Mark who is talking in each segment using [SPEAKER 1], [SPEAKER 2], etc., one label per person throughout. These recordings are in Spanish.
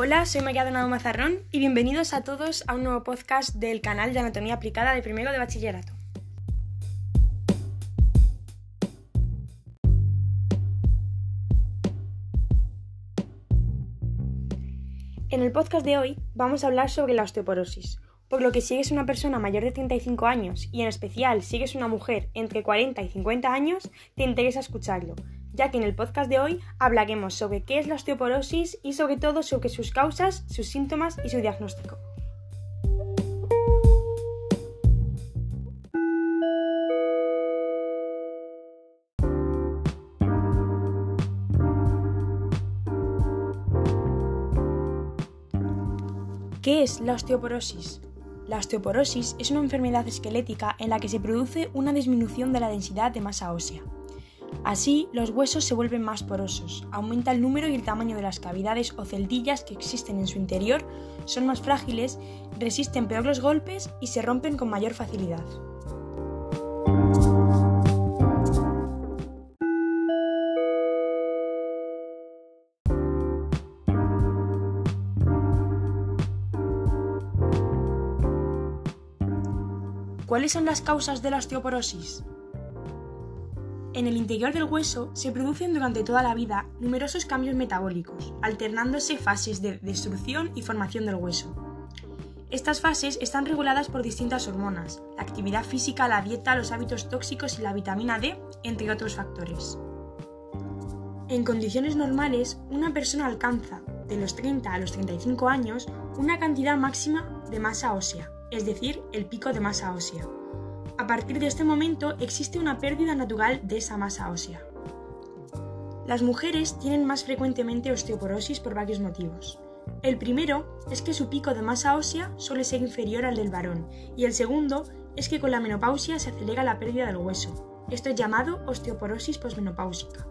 [SPEAKER 1] Hola, soy María Donado Mazarrón y bienvenidos a todos a un nuevo podcast del canal de Anatomía Aplicada de primero de bachillerato. En el podcast de hoy vamos a hablar sobre la osteoporosis, por lo que si eres una persona mayor de 35 años y en especial si eres una mujer entre 40 y 50 años, te interesa escucharlo, ya que en el podcast de hoy hablaremos sobre qué es la osteoporosis y sobre todo sobre sus causas, sus síntomas y su diagnóstico. ¿Qué es la osteoporosis? La osteoporosis es una enfermedad esquelética en la que se produce una disminución de la densidad de masa ósea. Así, los huesos se vuelven más porosos, aumenta el número y el tamaño de las cavidades o celdillas que existen en su interior, son más frágiles, resisten peor los golpes y se rompen con mayor facilidad. ¿Cuáles son las causas de la osteoporosis? En el interior del hueso se producen durante toda la vida numerosos cambios metabólicos, alternándose fases de destrucción y formación del hueso. Estas fases están reguladas por distintas hormonas, la actividad física, la dieta, los hábitos tóxicos y la vitamina D, entre otros factores. En condiciones normales, una persona alcanza, de los 30 a los 35 años, una cantidad máxima de masa ósea, es decir, el pico de masa ósea. Partir de este momento existe una pérdida natural de esa masa ósea. Las mujeres tienen más frecuentemente osteoporosis por varios motivos. El primero es que su pico de masa ósea suele ser inferior al del varón y el segundo es que con la menopausia se acelera la pérdida del hueso. Esto es llamado osteoporosis posmenopáusica.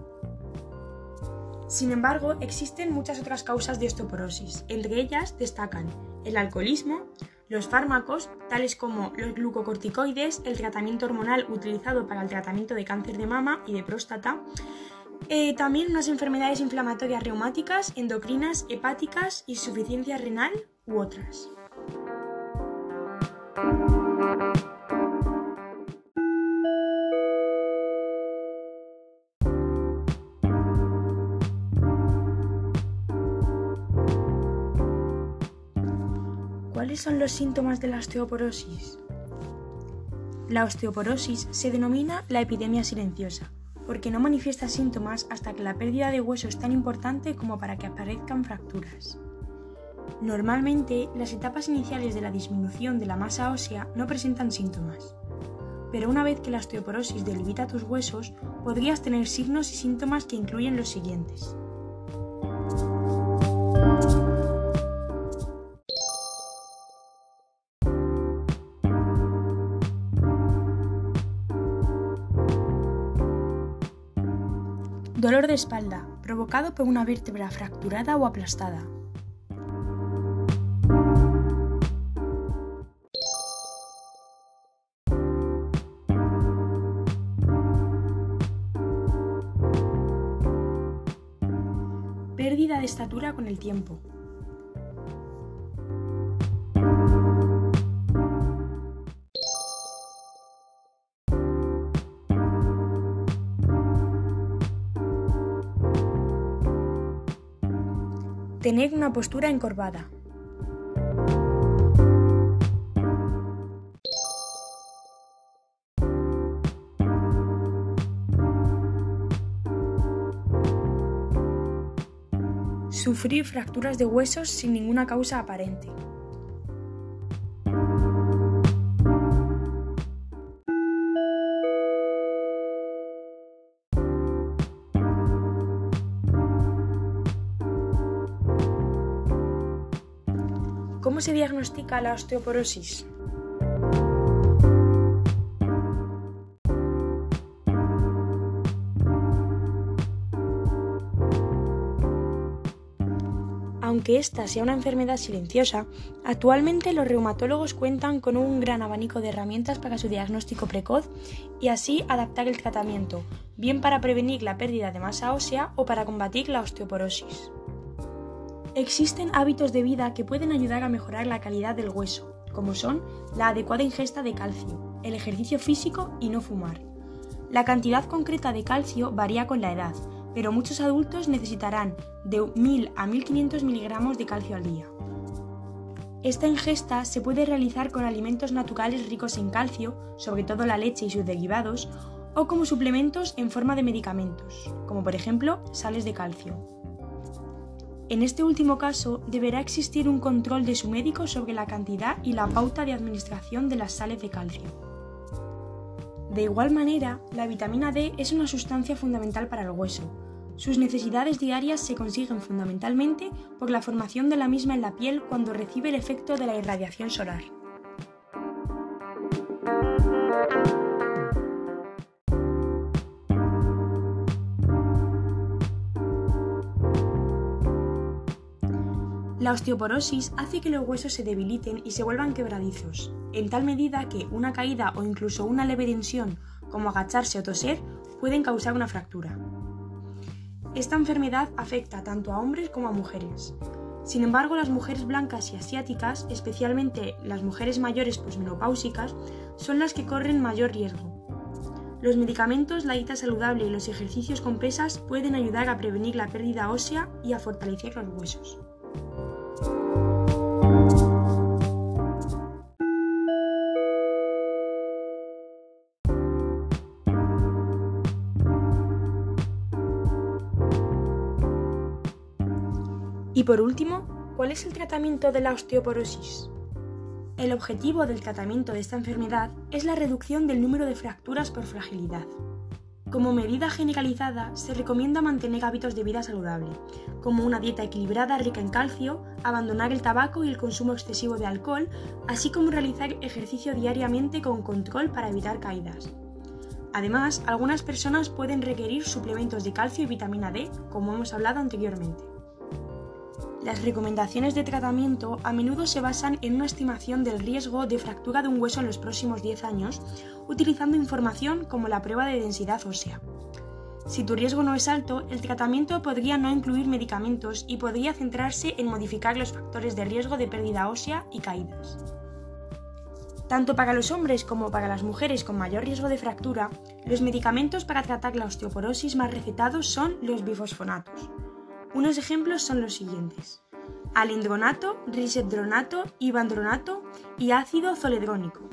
[SPEAKER 1] Sin embargo, existen muchas otras causas de osteoporosis. Entre ellas destacan el alcoholismo, los fármacos, tales como los glucocorticoides, el tratamiento hormonal utilizado para el tratamiento de cáncer de mama y de próstata, eh, también unas enfermedades inflamatorias reumáticas, endocrinas, hepáticas, insuficiencia renal u otras. ¿Cuáles son los síntomas de la osteoporosis? La osteoporosis se denomina la epidemia silenciosa, porque no manifiesta síntomas hasta que la pérdida de hueso es tan importante como para que aparezcan fracturas. Normalmente, las etapas iniciales de la disminución de la masa ósea no presentan síntomas, pero una vez que la osteoporosis debilita tus huesos, podrías tener signos y síntomas que incluyen los siguientes. Dolor de espalda, provocado por una vértebra fracturada o aplastada. Pérdida de estatura con el tiempo. Tener una postura encorvada. Sufrir fracturas de huesos sin ninguna causa aparente. ¿Cómo se diagnostica la osteoporosis? Aunque esta sea una enfermedad silenciosa, actualmente los reumatólogos cuentan con un gran abanico de herramientas para su diagnóstico precoz y así adaptar el tratamiento, bien para prevenir la pérdida de masa ósea o para combatir la osteoporosis. Existen hábitos de vida que pueden ayudar a mejorar la calidad del hueso, como son la adecuada ingesta de calcio, el ejercicio físico y no fumar. La cantidad concreta de calcio varía con la edad, pero muchos adultos necesitarán de 1000 a 1500 miligramos de calcio al día. Esta ingesta se puede realizar con alimentos naturales ricos en calcio, sobre todo la leche y sus derivados, o como suplementos en forma de medicamentos, como por ejemplo sales de calcio. En este último caso, deberá existir un control de su médico sobre la cantidad y la pauta de administración de las sales de calcio. De igual manera, la vitamina D es una sustancia fundamental para el hueso. Sus necesidades diarias se consiguen fundamentalmente por la formación de la misma en la piel cuando recibe el efecto de la irradiación solar. La osteoporosis hace que los huesos se debiliten y se vuelvan quebradizos, en tal medida que una caída o incluso una leve tensión, como agacharse o toser, pueden causar una fractura. Esta enfermedad afecta tanto a hombres como a mujeres. Sin embargo, las mujeres blancas y asiáticas, especialmente las mujeres mayores posmenopáusicas, son las que corren mayor riesgo. Los medicamentos, la dieta saludable y los ejercicios con pesas pueden ayudar a prevenir la pérdida ósea y a fortalecer los huesos. Y por último, ¿cuál es el tratamiento de la osteoporosis? El objetivo del tratamiento de esta enfermedad es la reducción del número de fracturas por fragilidad. Como medida generalizada, se recomienda mantener hábitos de vida saludable, como una dieta equilibrada rica en calcio, abandonar el tabaco y el consumo excesivo de alcohol, así como realizar ejercicio diariamente con control para evitar caídas. Además, algunas personas pueden requerir suplementos de calcio y vitamina D, como hemos hablado anteriormente. Las recomendaciones de tratamiento a menudo se basan en una estimación del riesgo de fractura de un hueso en los próximos 10 años, utilizando información como la prueba de densidad ósea. Si tu riesgo no es alto, el tratamiento podría no incluir medicamentos y podría centrarse en modificar los factores de riesgo de pérdida ósea y caídas. Tanto para los hombres como para las mujeres con mayor riesgo de fractura, los medicamentos para tratar la osteoporosis más recetados son los bifosfonatos. Unos ejemplos son los siguientes. Alindronato, risedronato, ibandronato y ácido zoledrónico.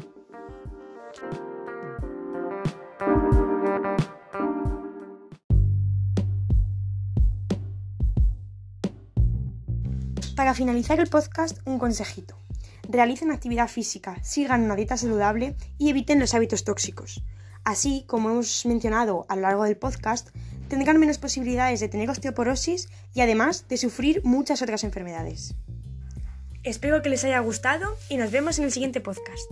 [SPEAKER 1] Para finalizar el podcast, un consejito. Realicen actividad física, sigan una dieta saludable y eviten los hábitos tóxicos. Así, como hemos mencionado a lo largo del podcast, tendrán menos posibilidades de tener osteoporosis y además de sufrir muchas otras enfermedades. Espero que les haya gustado y nos vemos en el siguiente podcast.